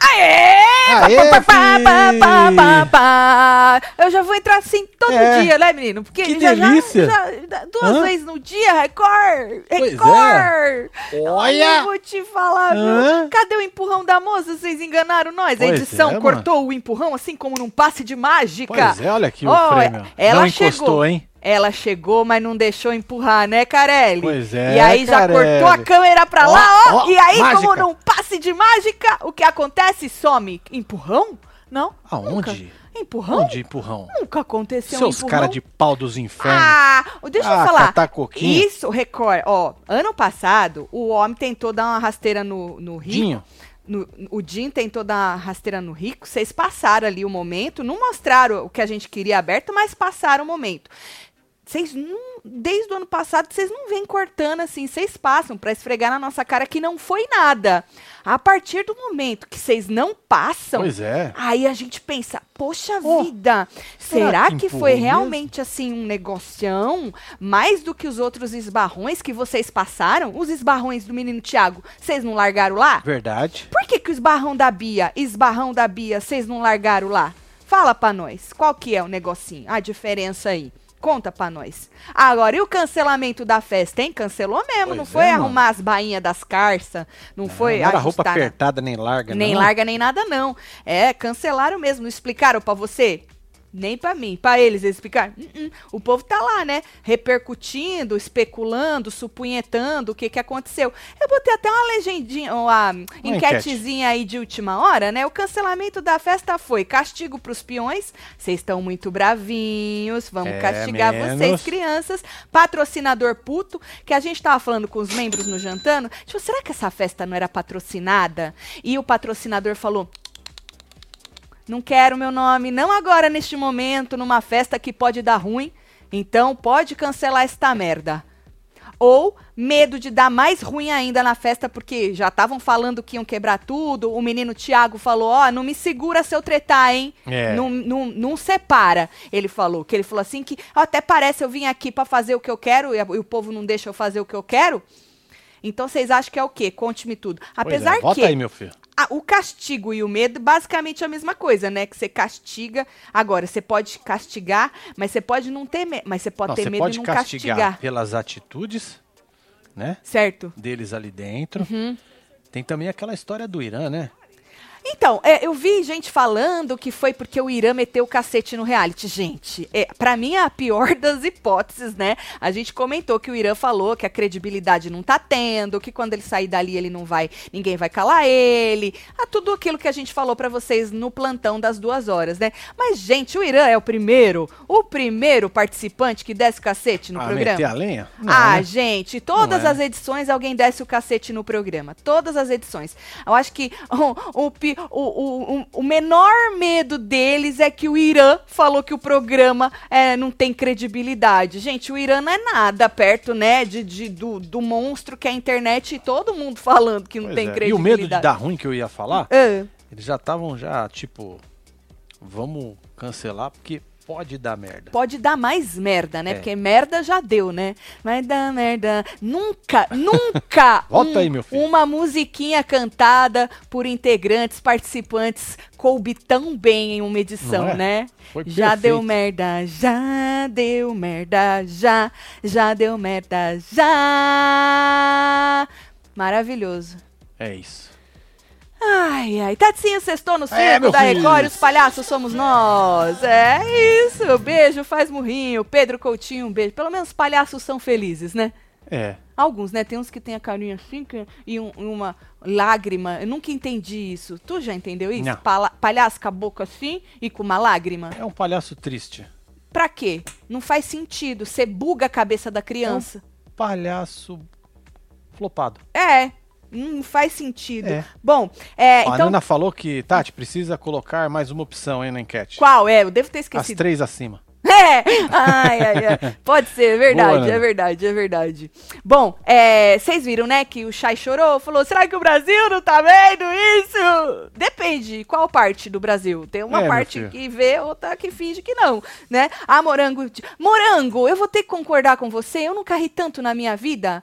Aê, fi! pá, pá, pá. Eu já vou entrar assim todo É. dia, né, menino? Porque Que já, já- delícia. já- duas Hã? vezes no dia, Record! É. Record! Olha! Eu vou te falar, Hã? viu? Cadê o empurrão da moça? Vocês enganaram nós. A Pois edição é, cortou o empurrão assim como num passe de mágica. Pois é, olha aqui o Ó, prêmio. ela Não chegou. encostou, hein? Ela chegou, mas não deixou empurrar, né, Carelli? Pois é, E aí já Carelli. cortou a câmera pra Ó, lá, ó. ó, e aí, como mágica. num passe de mágica, o que acontece? Some. Empurrão? Não. Aonde? Nunca. Empurrão? Onde empurrão? Nunca aconteceu Seus um empurrão. cara de pau dos infernos. Ah, deixa eu Ah, falar. catar coquinho. Isso, Record. Ó, ano passado, o homem tentou dar uma rasteira no, no Rico. Dinho. No- o Jim tentou dar uma rasteira no Rico. Vocês passaram ali o momento. Não mostraram o que a gente queria aberto, mas passaram o momento. Vocês não, desde o ano passado, vocês não vêm cortando assim, vocês passam pra esfregar na nossa cara que não foi nada. A partir do momento que vocês não passam, Pois é. Aí a gente pensa, poxa Oh, vida, será será, que que, foi mesmo? realmente assim um negocião? Mais do que os outros esbarrões que vocês passaram? Os esbarrões do menino Tiago, vocês não largaram lá? Verdade. Por que, que o esbarrão da Bia, esbarrão da Bia, vocês não largaram lá? Fala pra nós, qual que é o negocinho, a diferença aí? Conta pra nós. Agora, e o cancelamento da festa, hein? Cancelou mesmo, Pois não é, foi mano. arrumar as bainhas das carças, não, foi Não era roupa apertada nem larga, nem não. larga nem nada, não. É, cancelaram mesmo. Não explicaram pra você? Nem pra mim. Pra eles, eles explicaram? Uh-uh. O povo tá lá, né? Repercutindo, especulando, supunhetando o que que aconteceu. Eu botei até uma legendinha, uma enquetezinha aí de última hora, né? O cancelamento da festa foi castigo pros peões. Vocês estão muito bravinhos, vamos É, castigar menos. vocês, crianças. Patrocinador puto, que a gente tava falando com os membros no jantando. Tipo, será que essa festa não era patrocinada? E o patrocinador falou: Não quero meu nome, não agora neste momento, numa festa que pode dar ruim. Então pode cancelar esta merda. Ou medo de dar mais ruim ainda na festa, porque já estavam falando que iam quebrar tudo. O menino Tiago falou: Ó, não me segura se eu tretar, hein? É. Não, não, não separa. Ele falou. Que ele falou assim: que até parece eu vim aqui pra fazer o que eu quero e, a- e o povo não deixa eu fazer o que eu quero. Então vocês acham que é o quê? Conte-me tudo. Pois Apesar é, Bota que aí, meu filho. a- o castigo e o medo, basicamente é a mesma coisa, né? Que você castiga. Agora, você pode castigar, mas você pode não ter medo. Mas você pode Não, ter você medo pode e não castigar, castigar. pelas atitudes, né? Certo? Deles ali dentro. Uhum. Tem também aquela história do Irã, né? Então, é, eu vi gente falando que foi porque o Irã meteu o cacete no reality. Gente, é, para mim é a pior das hipóteses, né? A gente comentou que o Irã falou que a credibilidade não tá tendo, que quando ele sair dali ele não vai, ninguém vai calar ele. Ah, tudo aquilo que a gente falou pra vocês no plantão das duas horas, né? Mas, gente, o Irã é o primeiro, o primeiro participante que desce o cacete no ah, programa. meter a lenha? Não, ah, né? gente, todas é. as edições alguém desce o cacete no programa. Todas as edições. Eu acho que o, o, o, o, o- menor medo deles é que o Irã falou que o programa é, não tem credibilidade. Gente, o Irã não é nada perto, né, de, de- do, do monstro que é a internet e todo mundo falando que não Pois tem é. E o credibilidade. medo de dar ruim que eu ia falar, Ah, eles já estavam já, tipo, vamos cancelar porque pode dar merda. Pode dar mais merda, né? É. Porque merda já deu, né? Vai dar merda. Nunca, nunca Volta aí, meu filho. uma musiquinha cantada por integrantes, participantes, coube tão bem em uma edição, é? né? Foi já perfeito. deu merda, já deu merda, já, já deu merda, já. Maravilhoso. É isso. Ai, ai. Tatinho sextou no circo É, da. Record e os palhaços somos nós. É isso. Beijo, faz murrinho. Pedro Coutinho, um beijo. Pelo menos os palhaços são felizes, né? É. Alguns, né? Tem uns que tem a carinha assim e um- uma lágrima. Eu nunca entendi isso. Tu já entendeu isso? Não. Pala- palhaço com a boca assim e com uma lágrima? É um palhaço triste. Pra quê? Não faz sentido. Você buga a cabeça da criança. Palhaço flopado. É. Não faz sentido. É. Bom, é, Ó, a então. Nana falou que, Tati, precisa colocar mais uma opção aí na enquete. Qual é? Eu devo ter As esquecido. três acima. É, ai, ai, ai. Pode ser, é verdade, Boa, é verdade, é verdade. Bom, é, vocês viram, né, que o Chay chorou, falou, será que o Brasil não tá vendo isso? Depende, qual parte do Brasil? Tem uma É, parte que vê, outra que finge que não, né? Ah, Morango, Morango, eu vou ter que concordar com você, eu nunca ri tanto na minha vida.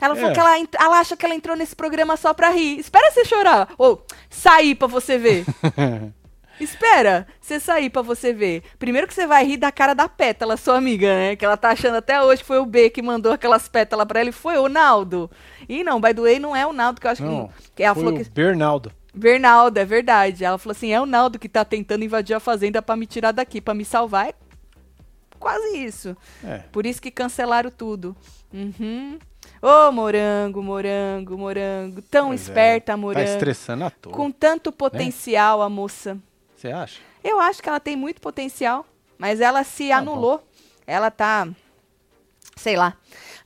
Ela falou É. que ela, ela acha que ela entrou nesse programa só pra rir. Espera você chorar, ou sair pra você ver. Espera você sair pra você ver. Primeiro que você vai rir da cara da pétala, sua amiga, né? Que ela tá achando até hoje que foi o B que mandou aquelas pétalas pra ela e foi o Naldo. E não, by the way, não é o Naldo, que eu acho Não, que. que ela foi falou o que. Bernaldo. Bernaldo, é verdade. Ela falou assim: é o Naldo que tá tentando invadir a fazenda pra me tirar daqui, pra me salvar. É quase isso. É. Por isso que cancelaram tudo. Uhum. Ô, morango, morango, morango. Tão Pois é. esperta, Tá morango. estressando à toa. Com tanto potencial, a moça. Você acha? Eu acho que ela tem muito potencial, mas ela se Tá bom. anulou. Ela tá. Sei lá.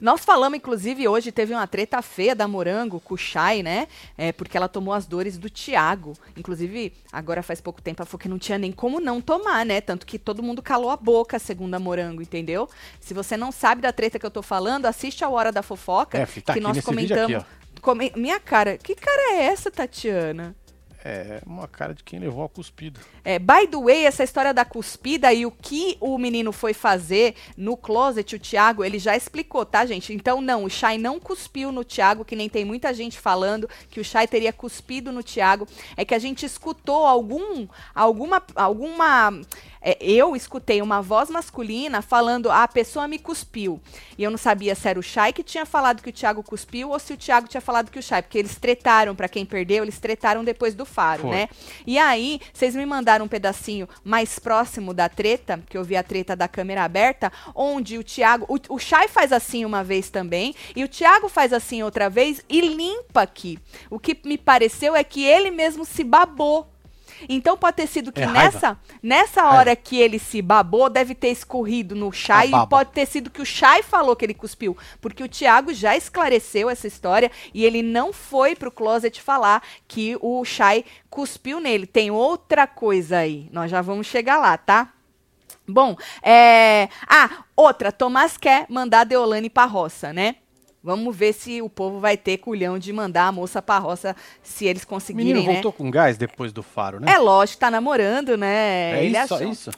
Nós falamos, inclusive, hoje teve uma treta feia da Morango com o Chay, né? É, porque ela tomou as dores do Thiago. Inclusive, agora faz pouco tempo ela falou que não tinha nem como não tomar, né? Tanto que todo mundo calou a boca, segundo a Morango, entendeu? Se você não sabe da treta que eu tô falando, assiste a Hora da Fofoca, É, tá que nós comentamos. aqui, Minha cara, que cara é essa, Tatiana? É uma cara de quem levou a cuspida. É, by the way, essa história da cuspida e o que o menino foi fazer no closet, o Thiago, ele já explicou, tá, gente? Então, não, o Shai não cuspiu no Thiago, que nem tem muita gente falando que o Shai teria cuspido no Thiago. É que a gente escutou algum, alguma, alguma... é, eu escutei uma voz masculina falando, "Ah, a pessoa me cuspiu. E eu não sabia se era o Shai que tinha falado que o Thiago cuspiu ou se o Thiago tinha falado que o Shai, porque eles tretaram, pra quem perdeu, eles tretaram depois do faro, Foi. né? E aí, vocês me mandaram um pedacinho mais próximo da treta, que eu vi a treta da câmera aberta, onde o Thiago. O, o Chay faz assim uma vez também, e o Thiago faz assim outra vez e limpa aqui. O que me pareceu é que ele mesmo se babou. Então pode ter sido que É raiva. nessa, nessa hora que ele se babou, deve ter escorrido no Chay A e pode ter sido que o Chay falou que ele cuspiu, porque o Thiago já esclareceu essa história e ele não foi pro closet falar que o Chay cuspiu nele. Tem outra coisa aí, nós já vamos chegar lá, tá? Bom, é... Ah, outra, Tomás quer mandar Deolane pra roça, né? Vamos ver se o povo vai ter culhão de mandar a moça pra roça, se eles O conseguirem, menino né? voltou com gás depois do faro, né? É lógico, tá namorando, né? É Ele isso, só achou... isso?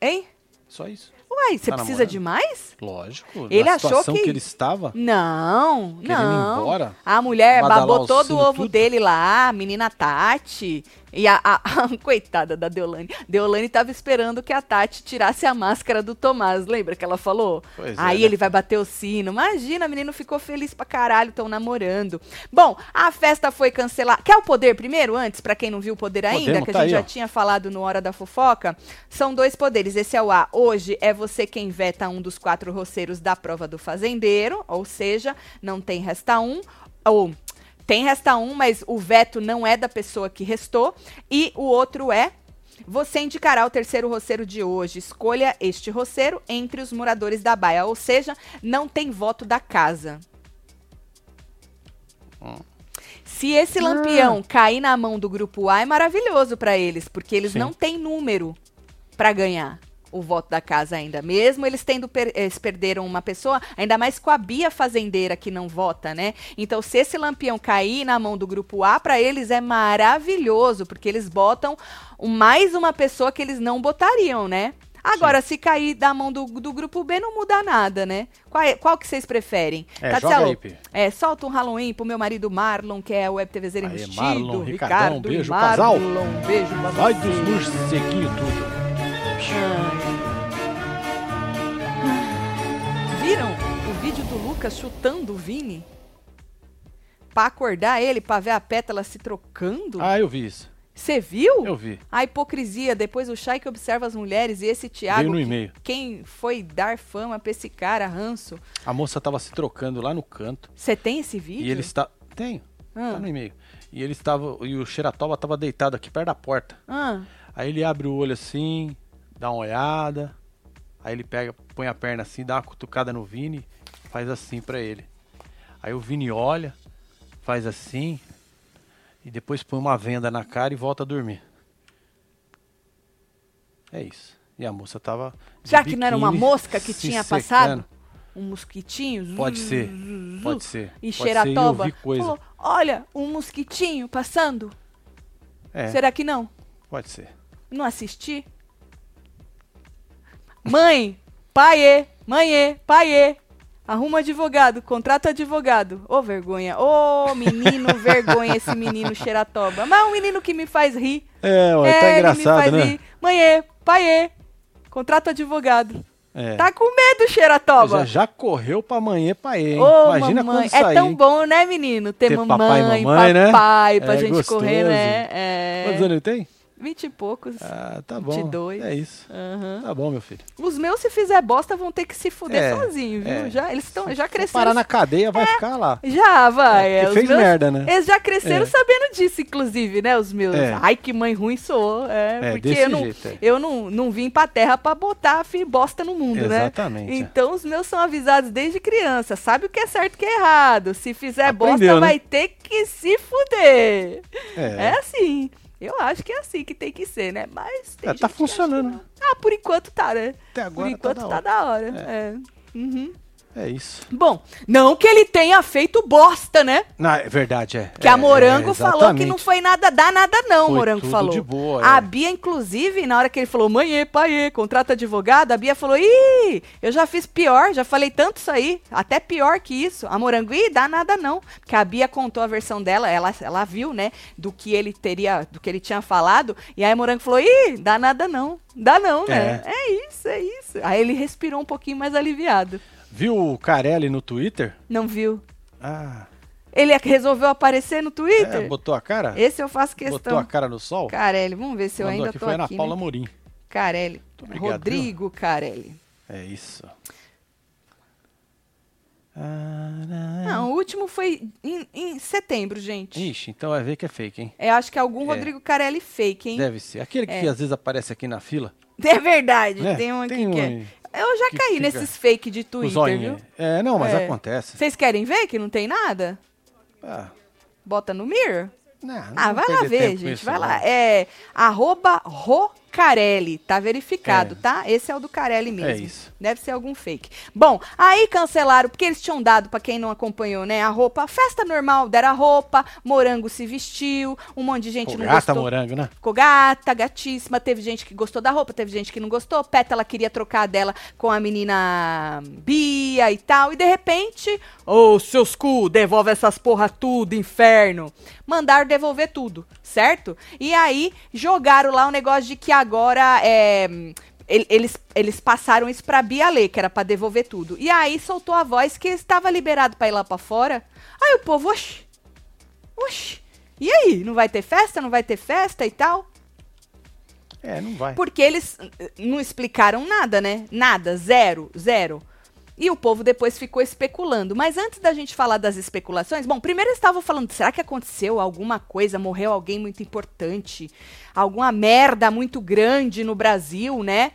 Hein? Só isso. Uai, você Tá precisa namorando? de mais? Lógico. Ele achou situação que- que... ele estava. Não, Querendo ir não. embora? A mulher babou o todo o ovo tudo? dele lá, a menina Tati. E a, a- coitada da Deolane. Deolane tava esperando que a Tati tirasse a máscara do Tomás, lembra que ela falou? Pois é, Aí né? ele vai bater o sino. Imagina, a menina ficou feliz pra caralho, estão namorando. Bom, a festa foi cancelada. Quer o poder primeiro, antes, pra quem não viu o poder ainda? Podemos, que a tá gente aí, já ó. tinha falado no Hora da Fofoca. São dois poderes. Esse é o A. Hoje é você quem veta um dos quatro roceiros da prova do fazendeiro, ou seja, não tem resta um. Ou tem resta um, mas o veto não é da pessoa que restou. E o outro é. Você indicará o terceiro roceiro de hoje. Escolha este roceiro entre os moradores da baia. Ou seja, não tem voto da casa. Se esse lampião cair na mão do grupo A, é maravilhoso pra eles, porque eles Sim. não têm número pra ganhar o voto da casa ainda. Mesmo eles tendo per- eles perderam uma pessoa, ainda mais com a Bia fazendeira que não vota, né? Então, se esse lampião cair na mão do grupo A, pra eles é maravilhoso, porque eles botam um- mais uma pessoa que eles não botariam, né? Agora, se cair da mão do, do grupo B, não muda nada, né? Qual, é- qual que vocês preferem? É, Tatielo, é, solta um Halloween pro meu marido Marlon, que é o web TVzeiro Aí, enrustido. Marlon, Ricardão, Ricardo e beijo, Marlon, casal. Um beijo pra Vai dos morceguinhos tudo. Viram o vídeo do Lucas chutando o Vini? Pra acordar ele, pra ver a pétala se trocando? Ah, eu vi isso. Você viu? Eu vi. A hipocrisia. Depois o Chay que observa as mulheres e esse Thiago. Veio no e-mail. Quem foi dar fama pra esse cara, ranço? A moça tava se trocando lá no canto. Você tem esse vídeo? E ele está. Tenho. Ah. Tá no e-mail. E ele estava. E o Xeratoba tava deitado aqui perto da porta. Ah, Aí ele abre o olho assim, dá uma olhada. Aí ele pega, põe a perna assim, dá uma cutucada no Vini, faz assim pra ele. Aí o Vini olha, faz assim, e depois põe uma venda na cara e volta a dormir. É isso. E a moça tava. Será que não era uma mosca que tinha secando. passado? Um mosquitinho? Pode ser, Zu, zu, Pode ser. E pode ser, xeratoba. vi coisa. Falou, olha, um mosquitinho passando. É, Será que não? pode ser. Não assisti? Mãe, paiê, mãe, paiê. Arruma advogado, contrata advogado. Ô vergonha, ô menino vergonha esse menino xeratoba. Mas é um menino que me faz rir. É, ué, é, tá ele me engraçado, faz né? rir. Mãe, paiê, contrata advogado. É. Tá com medo, xeratoba? Já, já correu pra amanhã? Ô, Imagina mamãe. quando É sair. tão hein? bom, né, menino? Ter, Ter mamãe, papai e mamãe, né? papai, pra É gente gostoso. correr, né? É. Quantos anos ele tem? Vinte e poucos. Ah, tá bom. 22. É isso. Aham. Tá bom, meu filho. Os meus, se fizer bosta, vão ter que se fuder É, sozinho, viu? é. Já, eles estão, já cresceram. parar na cadeia, vai ficar lá. Já, vai. É, é, fez meus- merda, né? Eles já cresceram É. sabendo disso, inclusive, né? Os meus. É. Ai, que mãe ruim sou. É, É, porque eu, não, jeito, é. eu não, não vim pra terra pra botar fi, bosta no mundo, né? Exatamente. é. Então os meus são avisados desde criança. Sabe o que é certo e o que é errado. Se fizer Aprendeu, bosta, né? vai ter que se fuder. É. É assim. Eu acho que é assim que tem que ser, né? Mas tem É, tá funcionando. que. Ah, por enquanto tá, né? Até Por agora enquanto tá tá, da hora. da hora. É. Uhum. É isso. Bom, não que ele tenha feito bosta, né? Não, é verdade, é. Que É, a Morango é, falou que não foi nada, dá nada não, Foi Morango falou. de boa, A é. Bia, inclusive, na hora que ele falou, mãe, pai, contrata advogado, a Bia falou, ih, eu já fiz pior, já falei tanto isso aí, até pior que isso. A Morango, ih, dá nada não. Porque a Bia contou a versão dela, ela, ela viu, né, do que ele teria, do que ele tinha falado, e aí a Morango falou, ih, dá nada não. Dá não, né? É. É isso, é isso. Aí ele respirou um pouquinho mais aliviado. Viu o Carelli no Twitter? Não viu? Ah, Ele resolveu aparecer no Twitter? é, botou a cara? Esse eu faço Botou questão. a cara no sol? Carelli, vamos ver se eu Mandou ainda aqui, tô foi Ana aqui. Paula né? Morim. Carelli. obrigado, Rodrigo Carelli. É isso. Não, o último foi em, em setembro, gente. Ixi, então vai ver que é fake, hein? Eu acho que é algum É. Rodrigo Carelli fake, hein? Deve ser. Aquele que É. às vezes aparece aqui na fila. É verdade, né? tem um aqui Tem que é. Eu já que caí fica nesses fake de Twitter, viu? É, não, mas É. acontece. Vocês querem ver que não tem nada? Ah, Bota no Mirror? não, não Ah, vai lá ver, gente. isso, Vai não. lá. É arroba Rocarelli. Tá verificado, É. tá? Esse é o do Carelli mesmo. É isso. Deve ser algum fake. Bom, aí cancelaram, porque eles tinham dado, pra quem não acompanhou, né, a roupa, festa normal, deram a roupa, Morango se vestiu, um monte de gente Pô, não gata gostou. morango, né? Ficou gata, gatíssima. Teve gente que gostou da roupa, teve gente que não gostou. Pétala queria trocar dela com a menina Bia e tal. E de repente, ô seus cu, devolve essas porra tudo, inferno. Mandaram devolver tudo, certo? E aí jogaram lá o negócio de que agora é. el- Eles, eles passaram isso pra Bia ler, que era pra devolver tudo. E aí soltou a voz que estava liberado pra ir lá pra fora. Aí o povo, oxi, oxi. E aí, não vai ter festa? Não vai ter festa e tal? É, não vai. Porque eles eh, não explicaram nada, né? Nada, zero, zero. E o povo depois ficou especulando. Mas antes da gente falar das especulações, bom, primeiro eles estavam falando, será que aconteceu alguma coisa, morreu alguém muito importante, alguma merda muito grande no Brasil, né?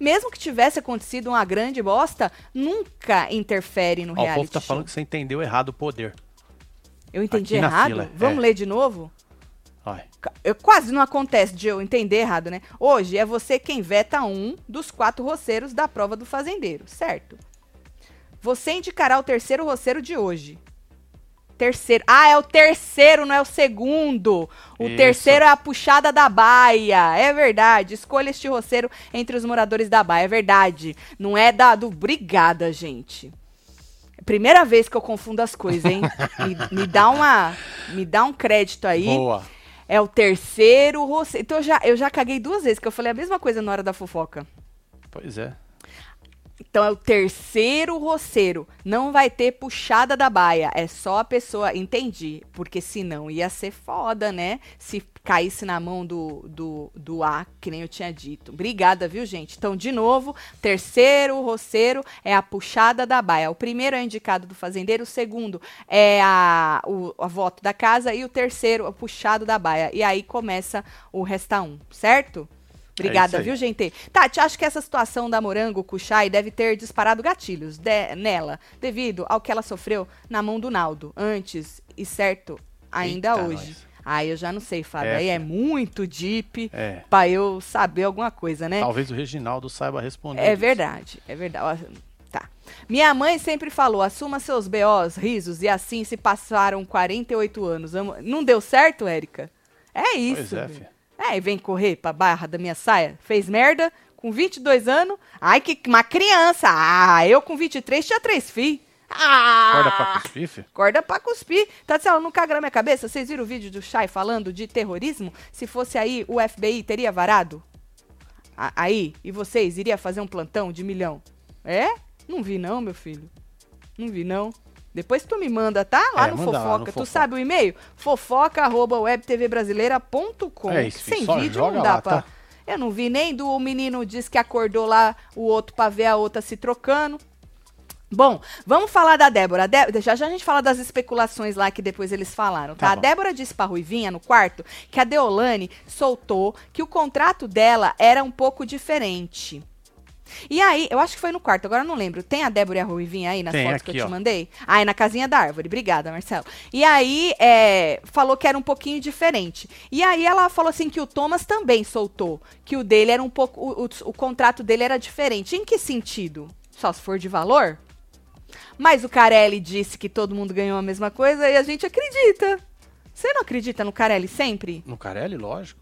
Mesmo que tivesse acontecido uma grande bosta, nunca interfere no Ó, o reality povo tá show. falando que você entendeu errado o poder. Eu entendi aqui errado? Vamos é. ler de novo? Eu, quase não acontece de eu entender errado, né? Hoje é você quem veta um dos quatro roceiros da prova do fazendeiro, certo? Você indicará o terceiro roceiro de hoje. Terceiro. Ah, é o terceiro, não é o segundo. O Isso. terceiro é a puxada da baia. É verdade. Escolha este roceiro entre os moradores da baia. É verdade. Não é da do Brigada, gente. Primeira vez que eu confundo as coisas, hein? me, me dá uma, me dá um crédito aí. Boa. É o terceiro roceiro. Então eu já, eu já caguei duas vezes, que eu falei a mesma coisa na hora da fofoca. Pois é. Então é o terceiro roceiro. Não vai ter puxada da baia. É só a pessoa. Entendi. Porque senão ia ser foda, né? Se caísse na mão do, do, do A, que nem eu tinha dito. Obrigada, viu, gente? Então, de novo, terceiro roceiro é a puxada da baia. O primeiro é indicado do fazendeiro, o segundo é a, o a voto da casa e o terceiro é o puxado da baia. E aí começa o resta um, certo? Obrigada, aí. viu, gente? Tati, acho que essa situação da Morango Kuchai deve ter disparado gatilhos de- nela, devido ao que ela sofreu na mão do Naldo, antes e certo, ainda Eita, hoje. nós. Aí eu já não sei, Fábio. É, aí é muito deep É. pra eu saber alguma coisa, né? Talvez o Reginaldo saiba responder. É isso. verdade, é verdade. Tá. Minha mãe sempre falou: assuma seus BOs, risos, e assim se passaram 48 anos. Não deu certo, Érica? É isso. Pois é, velho. É, e vem correr pra barra da minha saia. Fez merda com 22 anos. Ai, que uma criança. Ah, eu com 23 tinha três filhos. Ah! Corda pra cuspir, filho? Corda pra cuspir. Tatiana, não caga na minha cabeça? Vocês viram o vídeo do Chay falando de terrorismo? Se fosse aí, o FBI teria varado? A- aí, e vocês, iria fazer um plantão de milhão? É? Não vi não, meu filho. Não vi não. Depois tu me manda, tá? Lá É, no manda lá Fofoca. no tu Fofoca. sabe o e-mail? fofoca.webtvbrasileira.com. É isso, Sem vídeo não dá lá, pra... tá? Eu não vi nem do menino diz que acordou lá, o outro pra ver a outra se trocando. Bom, vamos falar da Débora. Dé- já já a gente fala das especulações lá que depois eles falaram, tá? Tá a. Débora disse pra Ruivinha no quarto que a Deolane soltou que o contrato dela era um pouco diferente. E aí, eu acho que foi no quarto, agora eu não lembro. Tem a Débora e a Ruivinha aí nas Tem, fotos que aqui, eu te ó. mandei? Ah, é na casinha da árvore. Obrigada, Marcelo. E aí, é, falou que era um pouquinho diferente. E aí ela falou assim que o Thomas também soltou. Que o dele era um pouco. O, o- o contrato dele era diferente. Em que sentido? Só se for de valor? Mas o Carelli disse que todo mundo ganhou a mesma coisa e a gente acredita. Você não acredita no Carelli sempre? No Carelli, lógico.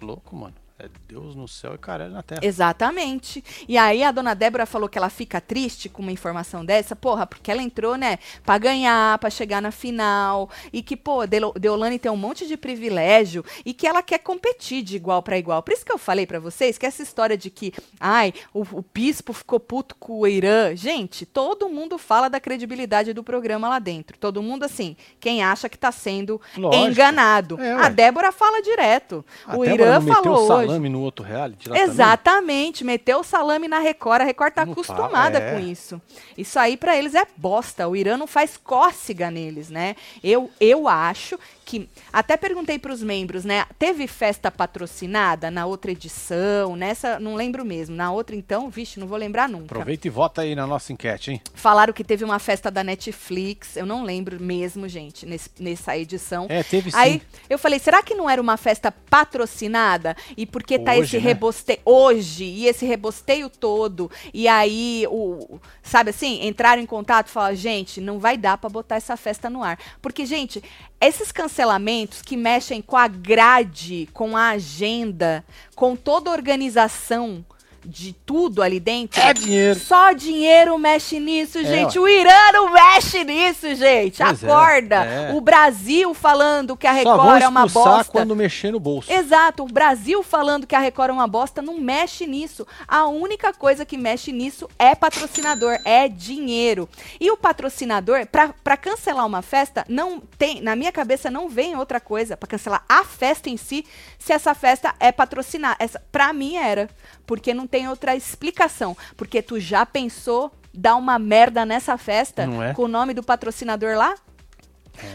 Louco, mano. É Deus no céu e Carelli na terra. Exatamente. E aí a dona Débora falou que ela fica triste com uma informação dessa, porra, porque ela entrou, né, pra ganhar, pra chegar na final, e que, pô, Deolane tem um monte de privilégio e que ela quer competir de igual pra igual. Por isso que eu falei pra vocês que essa história de que, ai, o, o bispo ficou puto com o Irã. Gente, todo mundo fala da credibilidade do programa lá dentro. Todo mundo, assim, quem acha que tá sendo Lógico. enganado. É, a. Débora fala direto. A o Débora Irã falou hoje. Salame no outro reality lá também? Exatamente, meteu o salame na Record, a Record tá Não acostumada fala, é. com isso. Isso aí pra eles é bosta, o Irã não faz cócega neles, né? Eu, eu acho que, até perguntei pros membros, né, teve festa patrocinada na outra edição, nessa, não lembro mesmo, na outra então, vixe, não vou lembrar nunca. Aproveita e vota aí na nossa enquete, hein? Falaram que teve uma festa da Netflix, eu não lembro mesmo, gente, nesse- nessa edição. É, teve sim. Aí eu falei, será que não era uma festa patrocinada? E porque tá Hoje, esse né? rebosteio hoje e esse rebosteio todo e aí o sabe assim, entraram em contato e falaram, gente, não vai dar pra botar essa festa no ar. Porque gente, esses cancelamentos que mexem com a grade, com a agenda, com toda a organização de tudo ali dentro. É dinheiro. Só dinheiro mexe nisso, gente. ué. O Irã não mexe nisso, gente. Pois é, Acorda. é. O Brasil falando que a Só Record é uma bosta. quando mexer no bolso. Exato, o Brasil falando que a Record é uma bosta não mexe nisso. A única coisa que mexe nisso é patrocinador, é dinheiro. E o patrocinador, pra pra cancelar uma festa, não tem, na minha cabeça não vem outra coisa Pra cancelar a festa em si, se essa festa é patrocinar. Essa para mim era, porque não tem outra explicação, porque tu já pensou dar uma merda nessa festa é? com o nome do patrocinador lá?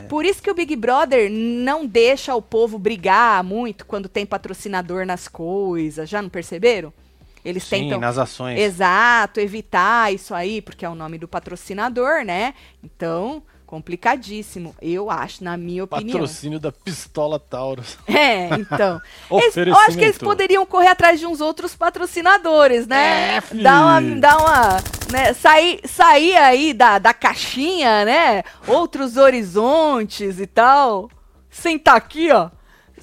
Por isso que o Big Brother não deixa o povo brigar muito quando tem patrocinador nas coisas. Já não perceberam? Eles Sim, tentam. nas ações. Exato, evitar isso aí, porque é o nome do patrocinador, né? Então, complicadíssimo. Eu acho, na minha opinião. Patrocínio da Pistola Taurus. É, então. Eles- eu acho que eles poderiam correr atrás de uns outros patrocinadores, né? É, filho. dar uma, dar uma, né? Sair, sair aí da, da caixinha, né? Outros horizontes e tal. Sentar aqui, ó.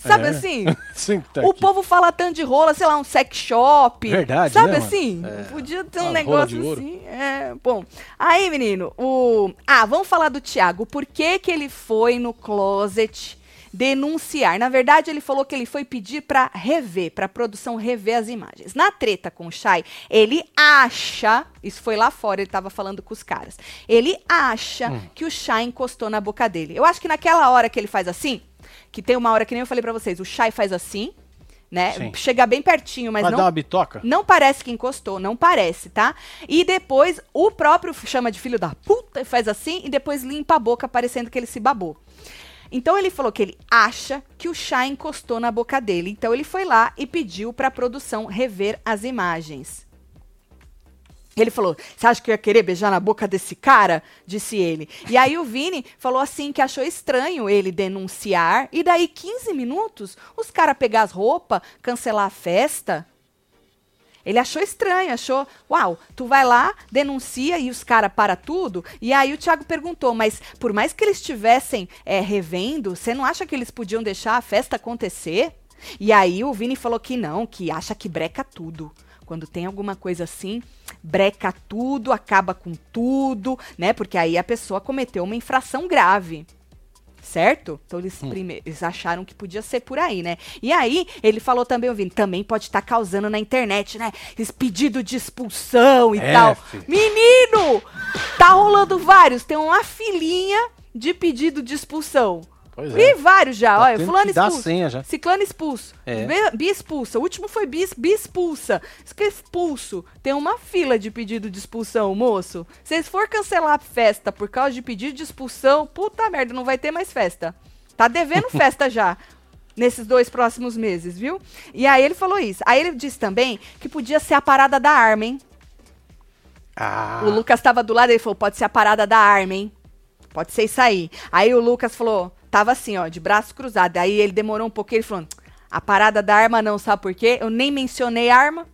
Sabe É. assim? Sim, tá O povo fala tanto de rola, sei lá, um sex shop. Verdade, Sabe né, assim? É. Podia ter um Uma negócio assim. É, bom. Aí, menino, o. Ah, vamos falar do Thiago. Por que, que ele foi no closet denunciar? Na verdade, ele falou que ele foi pedir pra rever, pra produção rever as imagens. Na treta com o Shai, ele acha. Isso foi lá fora, ele tava falando com os caras. Ele acha Hum. que o Shai encostou na boca dele. Eu acho que naquela hora que ele faz assim, que tem uma hora que nem eu falei pra vocês, o Shai faz assim, né? Sim. Chega bem pertinho, mas Vai não dar uma bitoca? não parece que encostou, não parece, tá? E depois o próprio chama de filho da puta e faz assim e depois limpa a boca parecendo que ele se babou. Então ele falou que ele acha que o chá encostou na boca dele. Então ele foi lá e pediu pra produção rever as imagens. Ele falou: Você acha que eu ia querer beijar na boca desse cara? Disse ele. E aí o Vini falou assim que achou estranho ele denunciar. E daí, 15 minutos, os caras pegar as roupas, cancelar a festa. Ele achou estranho, achou, uau, tu vai lá, denuncia e os caras para tudo. E aí o Thiago perguntou, mas por mais que eles estivessem é, revendo, você não acha que eles podiam deixar a festa acontecer? E aí o Vini falou que não, que acha que breca tudo. Quando tem alguma coisa assim, breca tudo, acaba com tudo, né? Porque aí a pessoa cometeu uma infração grave certo? Então eles, hum. eles acharam que podia ser por aí, né? E aí ele falou também, ouvindo, também pode estar tá causando na internet, né? Esse pedido de expulsão e é, tal. Menino! Tá rolando vários, tem uma filinha de pedido de expulsão. Pois é. E vários já, tá olha, fulano expulso. Senha já. Ciclano expulso. É. Bi expulsa. O último foi bis, bi expulsa. que expulso. Tem uma fila de pedido de expulsão, moço. Se for cancelar a festa por causa de pedido de expulsão, puta merda, não vai ter mais festa. Tá devendo festa já. Nesses dois próximos meses, viu? E aí ele falou isso. Aí ele disse também que podia ser a parada da arma, hein? Ah. O Lucas tava do lado, ele falou: pode ser a parada da arma, hein? Pode ser isso aí. Aí o Lucas falou: tava assim, ó, de braço cruzado. Aí ele demorou um pouquinho, ele falou: a parada da arma não, sabe por quê? Eu nem mencionei arma.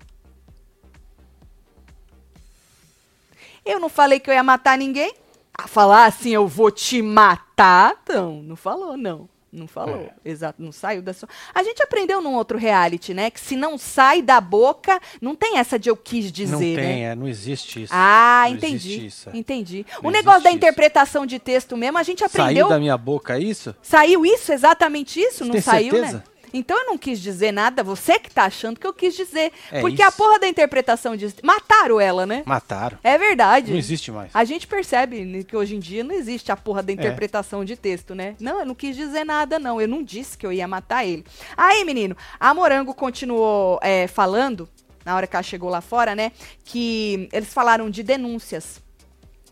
Eu não falei que eu ia matar ninguém. A falar assim, eu vou te matar, não, não falou, não. Não falou, é. exato, não saiu da sua. A gente aprendeu num outro reality, né? Que se não sai da boca, não tem essa de eu quis dizer. Não tem, né? é, não existe isso. Ah, não entendi. Isso. É. Entendi. Não o negócio da interpretação isso. de texto mesmo, a gente aprendeu. Saiu da minha boca isso? Saiu isso, exatamente isso? Você não saiu, certeza? né? Então eu não quis dizer nada, você que tá achando que eu quis dizer. É porque isso. a porra da interpretação de. Mataram ela, né? Mataram. É verdade. Não existe mais. A gente percebe que hoje em dia não existe a porra da é. interpretação é. de texto, né? Não, eu não quis dizer nada, não. Eu não disse que eu ia matar ele. Aí, menino, a Morango continuou é, falando, na hora que ela chegou lá fora, né? Que eles falaram de denúncias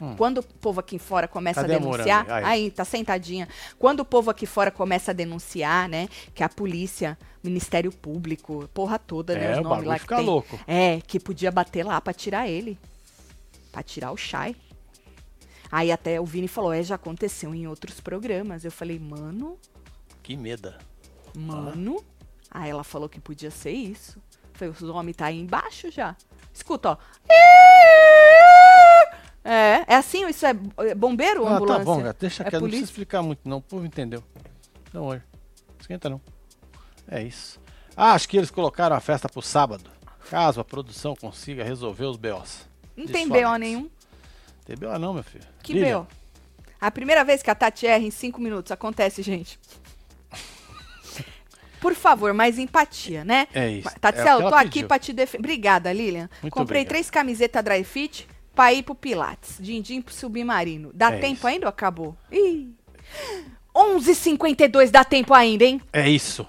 Hum. Quando o povo aqui fora começa Cadê a denunciar, a aí, tá sentadinha. Quando o povo aqui fora começa a denunciar, né, que a polícia, Ministério Público, porra toda, né, é, os nomes lá que tem, louco. É, que podia bater lá para tirar ele. para tirar o Chai. Aí até o Vini falou, é, já aconteceu em outros programas. Eu falei, mano, que meda. Mano, ah. aí ela falou que podia ser isso. falei, os homens tá aí embaixo já. Escuta, ó. É, é assim? Isso é, é bombeiro ou ah, ambulância? Tá bom, gata, deixa é quieto, não precisa explicar muito não, o povo entendeu. Não, olha, esquenta não. É isso. Ah, acho que eles colocaram a festa pro sábado, caso a produção consiga resolver os BOs. Não tem BO nenhum. Tem BO não, meu filho. Que Lilian. BO? A primeira vez que a Tati erra em cinco minutos, acontece, gente. Por favor, mais empatia, né? É isso. Tati, é eu tô aqui pra te defender. Obrigada, Lilian. Muito Comprei obrigado. três camisetas dry fit pra ir pro Pilates. Din-din pro submarino. Dá é tempo isso. ainda ou acabou? Ih. 11h52 dá tempo ainda, hein? É isso.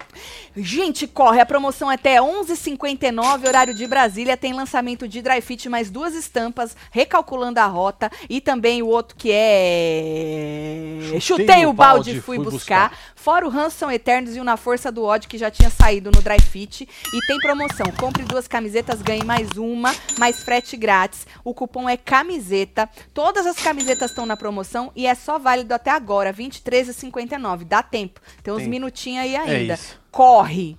Gente, corre. A promoção é até 11h59, horário de Brasília. Tem lançamento de Dry Fit, mais duas estampas, recalculando a rota. E também o outro que é. Chutei, Chutei o balde e fui, fui buscar. buscar. Fora o Rans são Eternos e o Na Força do ódio, que já tinha saído no Dry Fit. E tem promoção. Compre duas camisetas, ganhe mais uma, mais frete grátis. O cupom é camiseta. Todas as camisetas estão na promoção e é só válido até agora, 23h59. Dá tempo. Tem uns minutinhos aí ainda. É isso corre.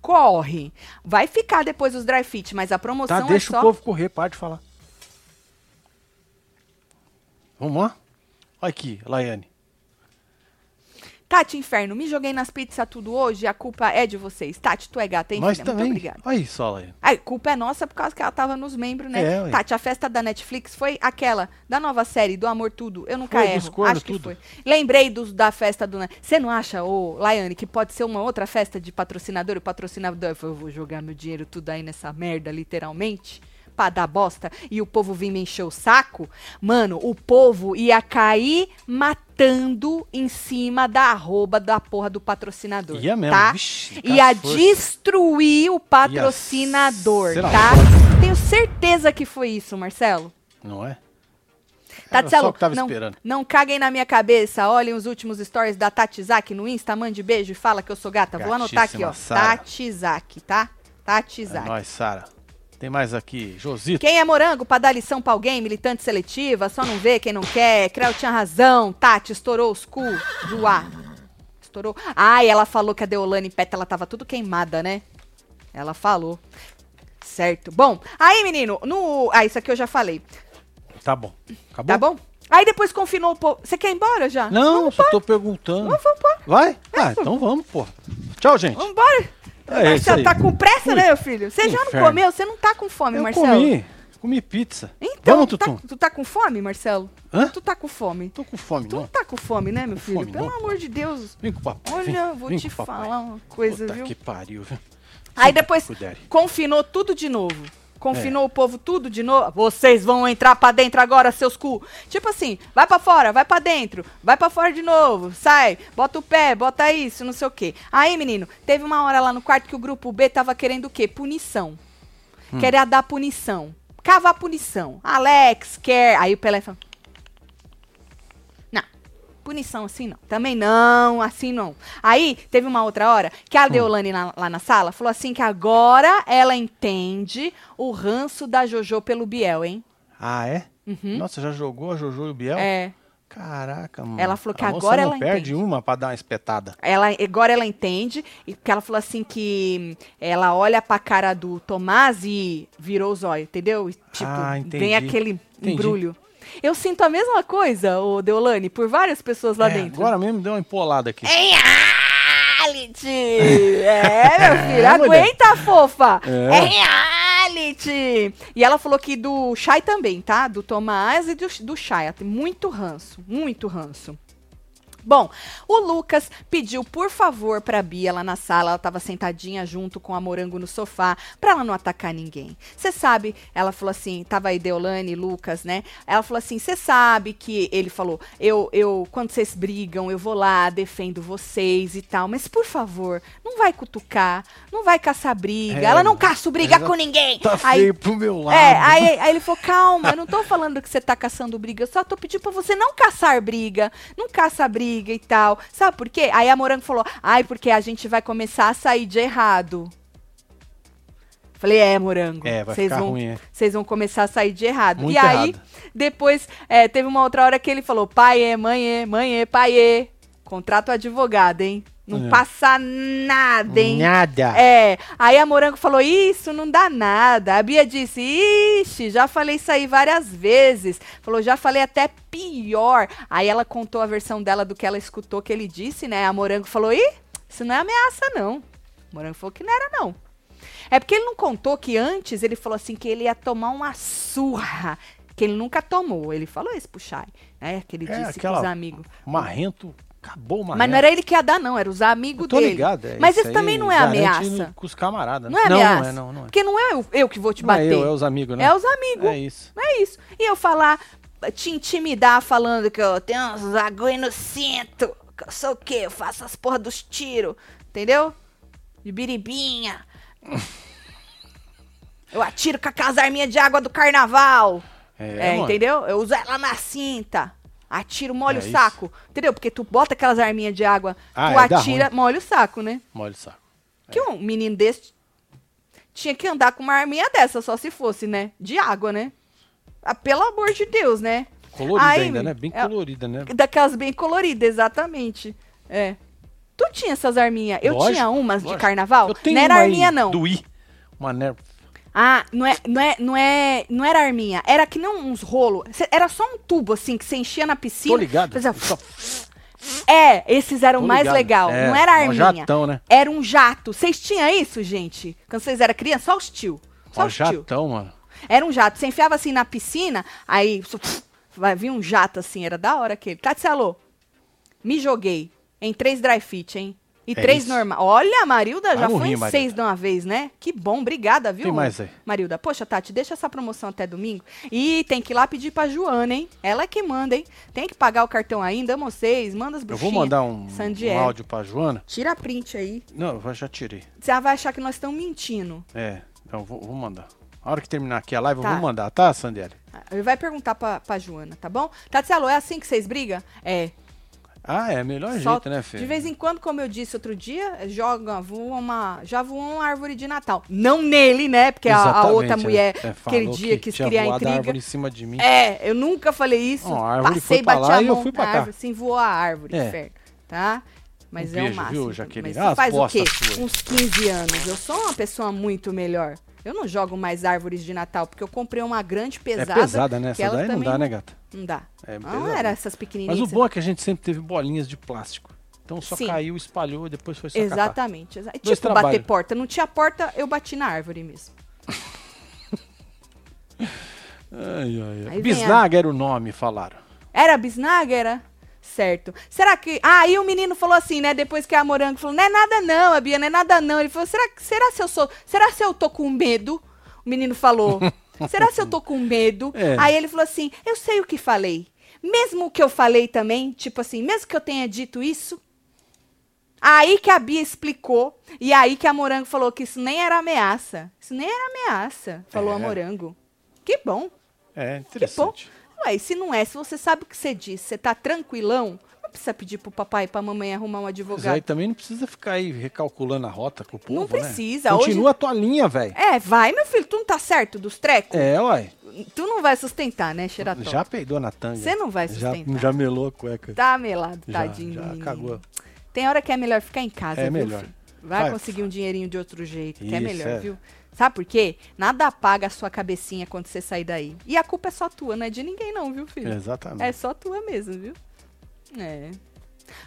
Corre. Vai ficar depois os dry fit, mas a promoção tá, deixa é só... o povo correr, para de falar. Vamos lá? Olha aqui, Laiane. Tati Inferno, me joguei nas pizzas tudo hoje, a culpa é de vocês. Tati, tu é gata, hein, Nós filha? também. Muito obrigada. Aí, só, Laiane. A culpa é nossa por causa que ela tava nos membros, né? É, Tati, a festa da Netflix foi aquela da nova série do Amor Tudo. Eu nunca foi, erro. Acho que tudo. foi. Lembrei dos, da festa do... Você não acha, ô, Laiane, que pode ser uma outra festa de patrocinador? O patrocinador, eu vou jogar meu dinheiro tudo aí nessa merda, literalmente? Pra dar bosta e o povo vir me encher o saco, mano, o povo ia cair matando em cima da arroba da porra do patrocinador. Ia mesmo, tá? Vixe, ia destruir o patrocinador, ia tá? Tenho certeza que foi isso, Marcelo. Não é? Tatselo, não, não caguem na minha cabeça. Olhem os últimos stories da Tatizak no Insta. Mande beijo e fala que eu sou gata. Vou anotar aqui, ó. Tatizak, tá? Tatizak. É nóis, Sara. Tem mais aqui, Josito. Quem é morango pra dar lição pra alguém, militante seletiva, só não vê quem não quer. Creu tinha razão. Tati, estourou os cu do ar. Estourou. Ah, e ela falou que a Deolane Peta, ela tava tudo queimada, né? Ela falou. Certo. Bom, aí, menino, no. Ah, isso aqui eu já falei. Tá bom. Acabou? Tá bom? Aí depois confinou o povo. Você quer ir embora já? Não, só tô perguntando. Vamos, vamos, vamos. Vai? Ah, então vamos, pô. Tchau, gente. Vambora. É Marcelo, tá com pressa, né, meu filho? Você já não comeu? Você não tá com fome, Eu Marcelo? comi. Comi pizza. Então, vamos, tu tá, tu tá com fome, Marcelo? Hã? Tu tá com fome? Tô com fome, Tu não não. tá com fome, né, meu filho? fome, Pelo não. amor de Deus. Vem com o papai. Olha, vem, vou vem te falar uma coisa, Puta viu? que pariu, viu? Aí depois confinou tudo de novo. É. Confinou o povo tudo de novo. Vocês vão entrar pra dentro agora, seus cu. Tipo assim, vai pra fora, vai pra dentro, vai pra fora de novo, sai, bota o pé, bota isso, não sei o quê. Aí, menino, teve uma hora lá no quarto que o grupo B tava querendo o quê? Punição. Hum. Queria dar punição. Cavar punição. Alex quer. Aí o Pelé falou: punição assim não. Também não, assim não. Aí teve uma outra hora que Hum. a Deolane lá, lá na sala falou assim que agora ela entende o ranço da Jojo pelo Biel, hein? Ah, é? Nossa, já jogou a Jojo e o Biel? Uhum. É. Caraca, mano. Ela falou que A agora não ela perde entende. uma pra dar uma espetada. Ela, agora ela entende, e que ela falou assim que ela olha pra cara do Tomás e virou os olhos, entendeu? E, Tipo, Ah, entendi. vem aquele Entendi. embrulho. Eu sinto a mesma coisa, ô Deolane, por várias pessoas lá É, dentro. Agora mesmo deu uma empolada aqui. Em reality! É, meu filho, É, mulher. aguenta, fofa! É. É reality! E ela falou que do Shai também, tá? Do Tomás e do, do Shai. Muito ranço, muito ranço. Bom, o Lucas pediu, por favor, pra Bia lá na sala, ela tava sentadinha junto com a Morango no sofá, pra ela não atacar ninguém. Você sabe, ela falou assim, tava aí Deolane Lucas, né? Ela falou assim, você sabe que ele falou, eu, eu, quando vocês brigam, eu vou lá, defendo vocês e tal, mas por favor, não vai cutucar, não vai caçar briga, É, ela não caça briga com ninguém. Tá Aí- feio pro meu lado. é, aí, aí ele falou, calma, eu não tô falando que você tá caçando briga, eu só tô pedindo pra você não caçar briga, não caça briga e tal. Sabe por quê? Aí a Morango falou, ai, porque a gente vai começar a sair de errado. Falei, é, Morango. É, vai vocês vão, ruim, é. Vocês vão começar a sair de errado. Muito e aí, errado. depois, é, teve uma outra hora que ele falou, pai é, mãe é, mãe é, pai é. Contrato advogado, hein? Não É. passa nada, hein? Nada. É, aí a Morango falou, isso não dá nada. A Bia disse, ixi, já falei isso aí várias vezes. Falou, já falei até pior. Aí ela contou a versão dela do que ela escutou que ele disse, né? A Morango falou, ih, isso não é ameaça, não. A Morango falou que não era, não. É porque ele não contou que antes ele falou assim que ele ia tomar uma surra. Que ele nunca tomou. Ele falou isso pro Chay, né? Que ele É, disse aquela- pros amigos. Marrento, acabou marrento. Mas não era ele que ia dar, não, era os amigos dele. ligado. é Mas isso, também não é ameaça. Com os camaradas. Não é não, ameaça. Não é, não, não é. Porque não é eu, eu que vou te Não é bater. eu, é os amigos, né? É os amigos. É isso. É isso. E eu falar, te intimidar falando que eu tenho uns agulhas no cinto, que eu sou o quê? Eu faço as porra dos tiros, entendeu? De biribinha. eu atiro com aquelas arminhas de água do carnaval. É, mano. entendeu? Eu uso ela na cinta. Atiro, molho É o isso. saco. Entendeu? Porque tu bota aquelas arminhas de água, Ah, tu é, atira, molha o saco, né? Molha o saco. Que um menino desse tinha que andar com uma arminha dessa, só se fosse, né? De água, né? Ah, pelo amor de Deus, né? Colorida Aí, ainda, né? Bem é- colorida, né? Daquelas bem coloridas, exatamente. É. Tu tinha essas arminhas? Eu Lógico, tinha umas de lógico. carnaval? Eu tenho não era arminha, não. Do I. Uma nerf. Ah, não é, não é, não é, não era arminha. Era que não uns rolos. Era só um tubo assim que você enchia na piscina. Tô ligado. fazia- Só- É, esses eram Tô mais ligado. legal. É, não era um arminha. jatão, né? Era um jato. Vocês tinham isso, gente? Quando vocês eram criança, só os tio. Só os tio. jatão, mano. Era um jato. Você enfiava assim na piscina, aí vai vir um jato assim, era da hora aquele. Tatselo, me joguei em três dry fit, hein? E É três normal. Olha, Marilda já foi em seis de uma vez, né? Que bom, obrigada, viu? Tem mais aí. Marilda, poxa, Tati, deixa essa promoção até domingo. E tem que ir lá pedir pra Joana, hein? Ela é que manda, hein? Tem que pagar o cartão ainda, amo vocês, manda as Eu bruxinhas. vou mandar um, um áudio pra Joana. Tira a print aí. Não, eu já tirei. Você vai achar que nós estamos mentindo. É, então vou, vou mandar. A hora que terminar aqui a live, Tá. eu vou mandar, tá, Sandiele? Ele vai perguntar pra, pra Joana, tá bom? Tatselo, é assim que vocês brigam? É. Ah, é, melhor Só- jeito, né, Fê? De vez em quando, como eu disse outro dia, joga, voa uma, já voou uma árvore de Natal. Não nele, né? Porque a, a outra é. mulher, É, aquele dia, que quis criar intriga. árvore em cima de mim. É, eu nunca falei isso. Não, a árvore Passei, foi pra lá a e eu mão fui pra cá. árvore, sim, voou a árvore, É. inferno, tá? Mas Um é beijo, o máximo. viu. Jaqueline? Mas Ah, faz o quê? Uns 15 anos. Eu sou uma pessoa muito melhor. Eu não jogo mais árvores de Natal, porque eu comprei uma grande É pesada. pesada, né? Essa daí não dá, né, gata? Não dá. É não pesada. era essas Mas pequenininhas. o bom é que a gente sempre teve bolinhas de plástico. Então só Sim. caiu, espalhou e depois foi só. Exatamente. exa- Tipo, trabalhos. bater porta. Não tinha porta, eu bati na árvore mesmo. Ai, ai, ai. Bisnaga era o nome, falaram. Era bisnaga? Era? Certo. Será que. Ah, aí o menino falou assim, né? Depois que a morango falou: não é nada não, a Bia, não é nada não. Ele falou: será, que- será se eu sou. Será se eu tô com medo? O menino falou: será se eu tô com medo? É. Aí ele falou assim: eu sei o que falei. Mesmo o que eu falei também, tipo assim, mesmo que eu tenha dito isso. Aí que a Bia explicou. E aí que a Morango falou que isso nem era ameaça. Isso nem era ameaça, falou É. a Morango. Que bom. É, interessante. Ué, e se não é, se você sabe o que você disse, você tá tranquilão, não precisa pedir pro papai e pra mamãe arrumar um Mas advogado. aí também não precisa ficar aí recalculando a rota com o povo, Não né? precisa, Continua a tua linha, velho. É, vai, meu filho, tu não tá certo dos trecos? É, uai. Tu não vai sustentar, né, Xerató? Já peidou na tanga. Você não vai já, sustentar. já melou a cueca. Tá melado, Já, tadinho já cagou. Tem hora que é melhor ficar em casa, É viu, melhor. filho? Vai, Vai. conseguir um dinheirinho de outro jeito, que é Isso, melhor, é. viu? Sabe por quê? Nada apaga a sua cabecinha quando você sair daí. E a culpa é só tua, não é de ninguém não, viu, filho? Exatamente. É só tua mesmo, viu? É.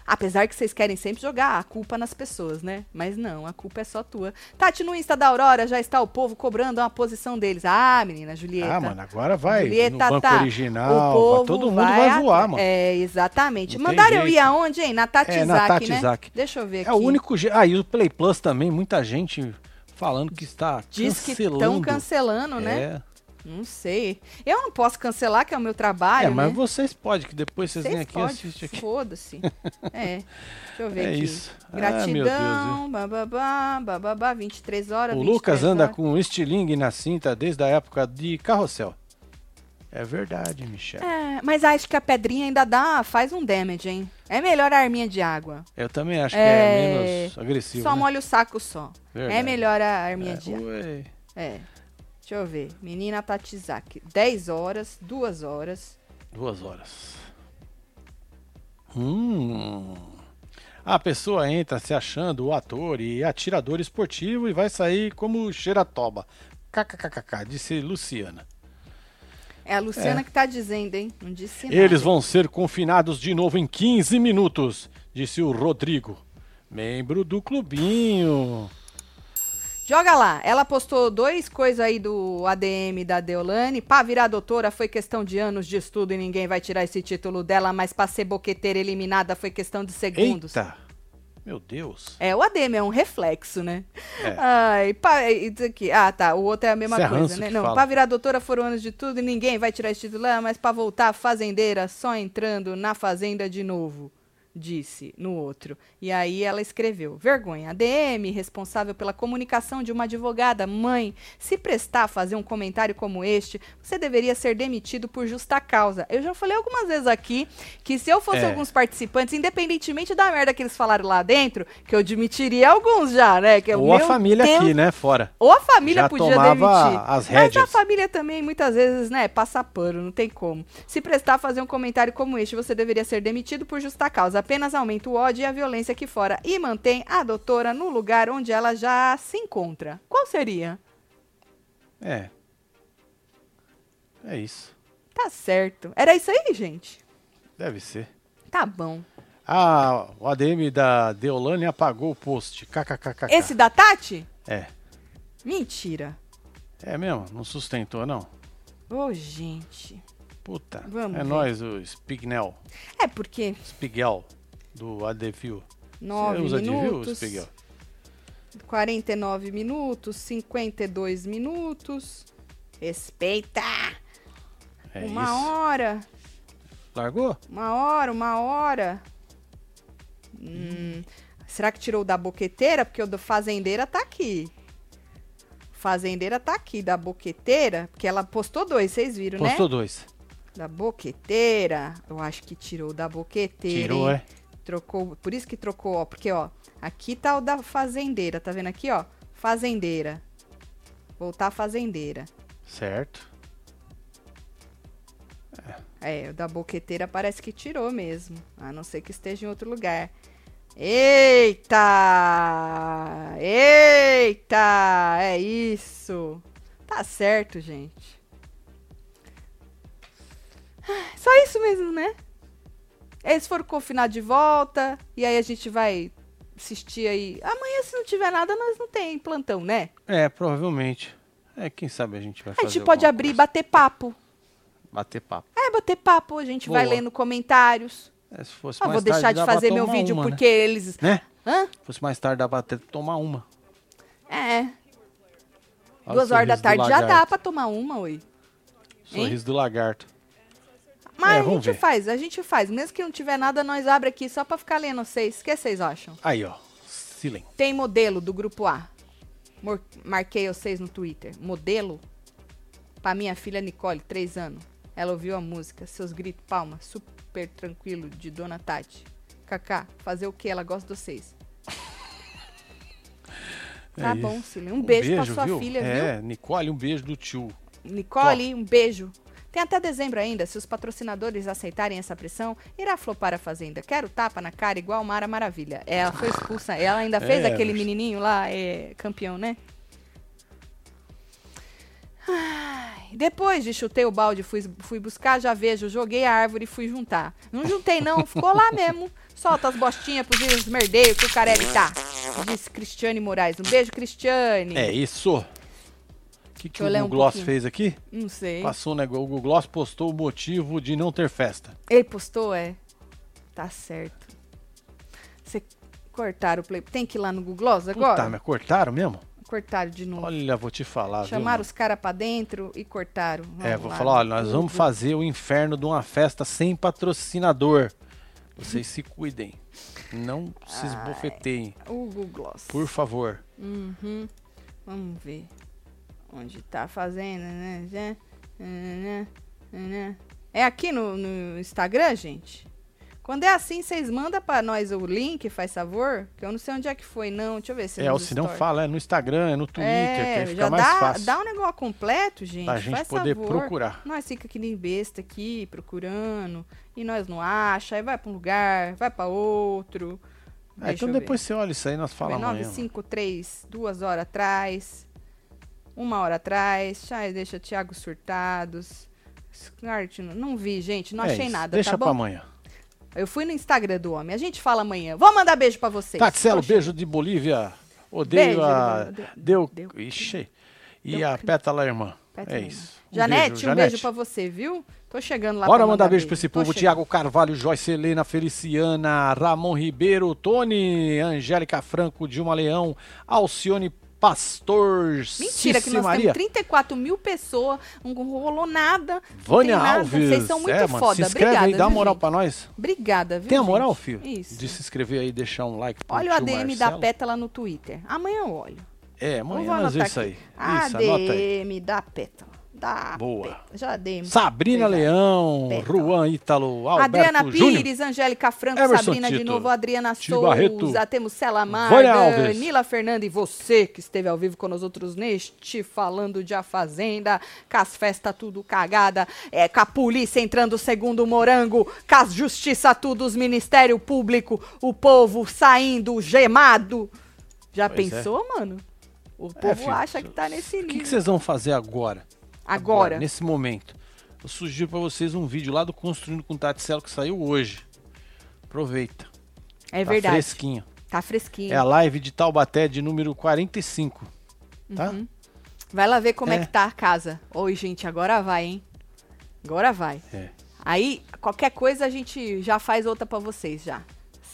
Apesar que vocês querem sempre jogar a culpa nas pessoas, né? Mas não, a culpa é só tua. Tati, no Insta da Aurora já está o povo cobrando uma posição deles. Ah, menina, Julieta. Ah, mano, agora vai Julieta no banco tá. original, o povo vai- todo mundo vai, voar, mano. É, exatamente. Não Mandaram eu ir aonde, hein? Na Tati É, na Tati né? Isaac. Deixa eu ver aqui. É o único jeito. Ah, e o Play Plus também, muita gente falando que está Diz que cancelando. estão cancelando, né? É, Não sei. Eu não posso cancelar, que é o meu trabalho, é mas né? vocês podem, que depois vocês, vêm Vocês aqui e assistem aqui. Foda-se. É. Deixa eu ver É aqui. isso. Ah, Gratidão, bababá, bababá, 23 horas, O 23 Lucas anda horas. com estilingue na cinta desde a época de carrossel. É verdade, Michel. É, mas acho que a pedrinha ainda dá, faz um damage, hein? É melhor a arminha de água. Eu também acho É, que é menos agressivo. só né? molha o saco só. Verdade. É melhor a arminha É, de água. ué. É. Deixa eu ver. Menina Tatizaki. 10 horas, 2 horas. Duas horas. Hum. A pessoa entra se achando o ator e atirador esportivo e vai sair como xeratoba. KKKK, disse Luciana. É a Luciana É. que tá dizendo, hein? Não disse nada. Eles vão ser confinados de novo em 15 minutos, disse o Rodrigo, membro do clubinho. Joga lá. Ela postou dois coisas aí do ADM da Deolane. Pra virar doutora foi questão de anos de estudo e ninguém vai tirar esse título dela, mas pra ser boqueteira eliminada foi questão de segundos. Eita! Meu Deus. É, o ADM é um reflexo, né? É. Ai, pá, isso aqui. Ah, tá. O outro é a mesma Isso é coisa, né? Não, fala. pra virar doutora foram anos de tudo e ninguém vai tirar esse título dela, mas pra voltar fazendeira, só entrando na fazenda de novo. Disse no outro. E aí ela escreveu: Vergonha. ADM, responsável pela comunicação de uma advogada, mãe, se prestar a fazer um comentário como este, você deveria ser demitido por justa causa. Eu já falei algumas vezes aqui que se eu fosse É. alguns participantes, independentemente da merda que eles falaram lá dentro, que eu demitiria alguns já, né? Que, Ou a família Deus, aqui, né? Fora. Ou a família Já podia tomava demitir. as Mas a família também, muitas vezes, né, passa pano, não tem como. Se prestar a fazer um comentário como este, você deveria ser demitido por justa causa. Apenas aumenta o ódio e a violência aqui fora e mantém a doutora no lugar onde ela já se encontra. Qual seria? É. É isso. Tá certo. Era isso aí, gente? Deve ser. Tá bom. Ah, o ADM da Deolane apagou o post. KKKK. Esse da Tati? É. Mentira. É mesmo? Não sustentou, não? Ô, gente. Puta. Vamos é ver. nós, o Spignel. É porque Spigel, do ADFIO. Você nove usa view, minutos, Spigel? 49 minutos, 52 minutos. Respeita! É uma isso. hora, Largou? uma hora, uma hora. Hum, será que tirou da boqueteira? Porque o do fazendeira tá aqui. Fazendeira tá aqui, da boqueteira, porque ela postou dois, vocês viram, Postou né? dois. Da boqueteira. Eu acho que tirou da boqueteira. Tirou, hein? é? Trocou, por isso que trocou, ó, porque ó, aqui tá o da fazendeira, tá vendo aqui, ó? Fazendeira. Voltar fazendeira. Certo. É, o da boqueteira parece que tirou mesmo, a não ser que esteja em outro lugar. Eita! Eita! É isso. Tá certo, gente. Só isso mesmo, né? Eles foram confinados de volta. E aí a gente vai assistir aí. Amanhã, se não tiver nada, nós não tem plantão, né? É, provavelmente. É, quem sabe a gente vai A fazer gente pode abrir e bater papo. Bater papo. É, bater papo. A gente vai Boa. lendo comentários. É, se fosse Ah, mais vou deixar tarde, de fazer meu vídeo uma, né? porque eles. Né? Hã? Se fosse mais tarde, dá pra até tomar uma. É. Olha Duas horas da tarde já dá pra tomar uma, oi. Sorriso do lagarto. Mas É, a gente ver. faz, a gente faz. Mesmo que não tiver nada, nós abre aqui só pra ficar lendo vocês. O que vocês acham? Aí, ó. Silêncio. Tem modelo do grupo A. Mor- Marquei vocês no Twitter. Modelo? Pra minha filha Nicole, 3 anos. Ela ouviu a música, seus gritos, palmas, super tranquilo, de Dona Tati. Kaká, fazer o que? Ela gosta de vocês. Tá É bom, isso. Cilene. Um beijo, pra sua viu? filha, viu? É, Nicole, um beijo do tio. Nicole, um beijo. Tem até dezembro ainda. Se os patrocinadores aceitarem essa pressão, irá flopar a Fazenda. Quero tapa na cara igual Mara Maravilha. Ela foi expulsa. Ela ainda fez É, aquele mas- menininho lá, é, campeão, né? Ai, depois de chutei o balde, fui, fui buscar, já vejo, joguei a árvore e fui juntar. Não juntei não, ficou lá mesmo. Solta as bostinhas pros esmerdeios que o Carelli tá. Disse Cristiane Moraes. Um beijo, Cristiane. É isso. O que, que o Google um Gloss pouquinho. fez aqui? Não sei. Passou o negócio. O Google Gloss postou o motivo de não ter festa. Ele postou, é. Tá certo. Você cortaram o play. Tem que ir lá no Google Gloss agora? Puta, mas cortaram mesmo? Cortaram de novo. Olha, vou te falar, Chamaram viu? os caras pra dentro e cortaram. É, Vamos vou lá, falar, olha, nós vamos fazer o inferno de uma festa sem patrocinador. Vocês se cuidem. Não se esbofeteiem, O Google Gloss. por favor. Uhum. Vamos ver. Onde tá fazendo, né? né, né, né. É aqui no, no Instagram, gente? Quando é assim, vocês mandam pra nós o link, faz favor? Que eu não sei onde é que foi, não. Deixa eu ver se É, ou nos se não fala, é no Instagram, é no Twitter, que aí É, fica mais dá, fácil. dá um negócio completo, gente. Pra gente faz poder favor. procurar. Nós fica que nem besta aqui, procurando, e nós não acha, aí vai pra um lugar, vai pra outro. É, então eu ver. depois você olha isso aí, nós falamos amanhã. 953, duas horas atrás, uma hora atrás, Chay deixa Thiago Surtados, Scart, não vi, gente, não É achei isso, nada, Deixa tá pra bom? amanhã. Eu fui no Instagram do homem, a gente fala amanhã. Vou mandar beijo pra vocês. Tatselo, beijo de Bolívia. Odeio Beijo, a. Deu- Deu. Ixi. E deu- a Pétala Irmã. Pétala é isso. Um Janete, beijo, um Janete. beijo pra você, viu? Tô chegando lá Bora mandar beijo pra esse povo. Tiago Carvalho, Joyce Helena, Feliciana, Ramon Ribeiro, Tony, Angélica Franco, Dilma Leão, Alcione Pastor, Mentira, que nós Maria, temos 34 mil pessoas, não rolou nada. Vânia nada, Alves. Vocês são muito é, mano, foda. se inscreve Obrigada, aí, dá uma moral gente? pra nós. Obrigada, viu? Tem a moral, filho? Isso. De se inscrever aí, deixar um like Olha o ADM da Marcelo. Pétala no Twitter. Amanhã eu olho. É, amanhã nós isso aqui. aí. Isso. ADM da Pétala. Da Boa. Já dei. Sabrina. Leão, Pétala. Juan Ítalo, Alberto Adriana Júnior. Pires, Angélica Franco, Emerson Sabrina de Tito, novo, Adriana Souza, temos Cela Marga. Nila Fernanda e você que esteve ao vivo com nós outros neste Falando de A Fazenda, com as festas tudo cagada, é, com a polícia entrando segundo o morango, com as justiça tudo, os Ministério Público, o povo saindo gemado. Já Pois é. pensou, mano? O povo filho, acha que tá nesse O nível. que, que vocês vão fazer agora? Agora. Nesse momento. Eu sugiro pra vocês um vídeo lá do Construindo com Taticelo que saiu hoje. Aproveita. é tá verdade. fresquinho. Tá fresquinho. É a live de Taubaté de número 45. Tá? Uhum. Vai lá ver como é. É. que tá a casa. Oi, gente, agora vai, hein? Agora vai. É. Aí, qualquer coisa a gente já faz outra pra vocês já.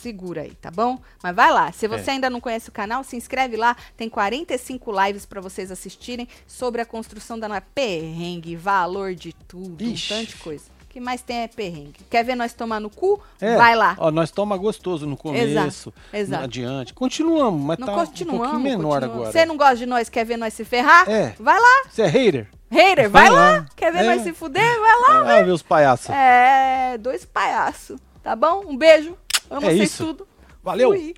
Segura aí, tá bom? Mas vai lá. Se você É. ainda não conhece o canal, se inscreve lá. Tem 45 lives pra vocês assistirem sobre a construção da nave. Perrengue, valor de tudo, Ixi. um tanto de coisa. O que mais tem é perrengue. Quer ver nós tomar no cu? É, Vai lá. Ó, nós toma gostoso no começo, exato. no adiante. Continuamos, mas Não tá um continuamos. pouquinho menor continuamos. agora. Você não gosta de nós, quer ver nós se ferrar? É. Vai lá. Você é hater? Hater, vai, Vai lá. lá. Quer ver É. nós se fuder? Vai lá. Ah, ver os palhaços. É, dois palhaços. Tá bom? Um beijo. Amo É vocês isso. tudo. Valeu! Fui.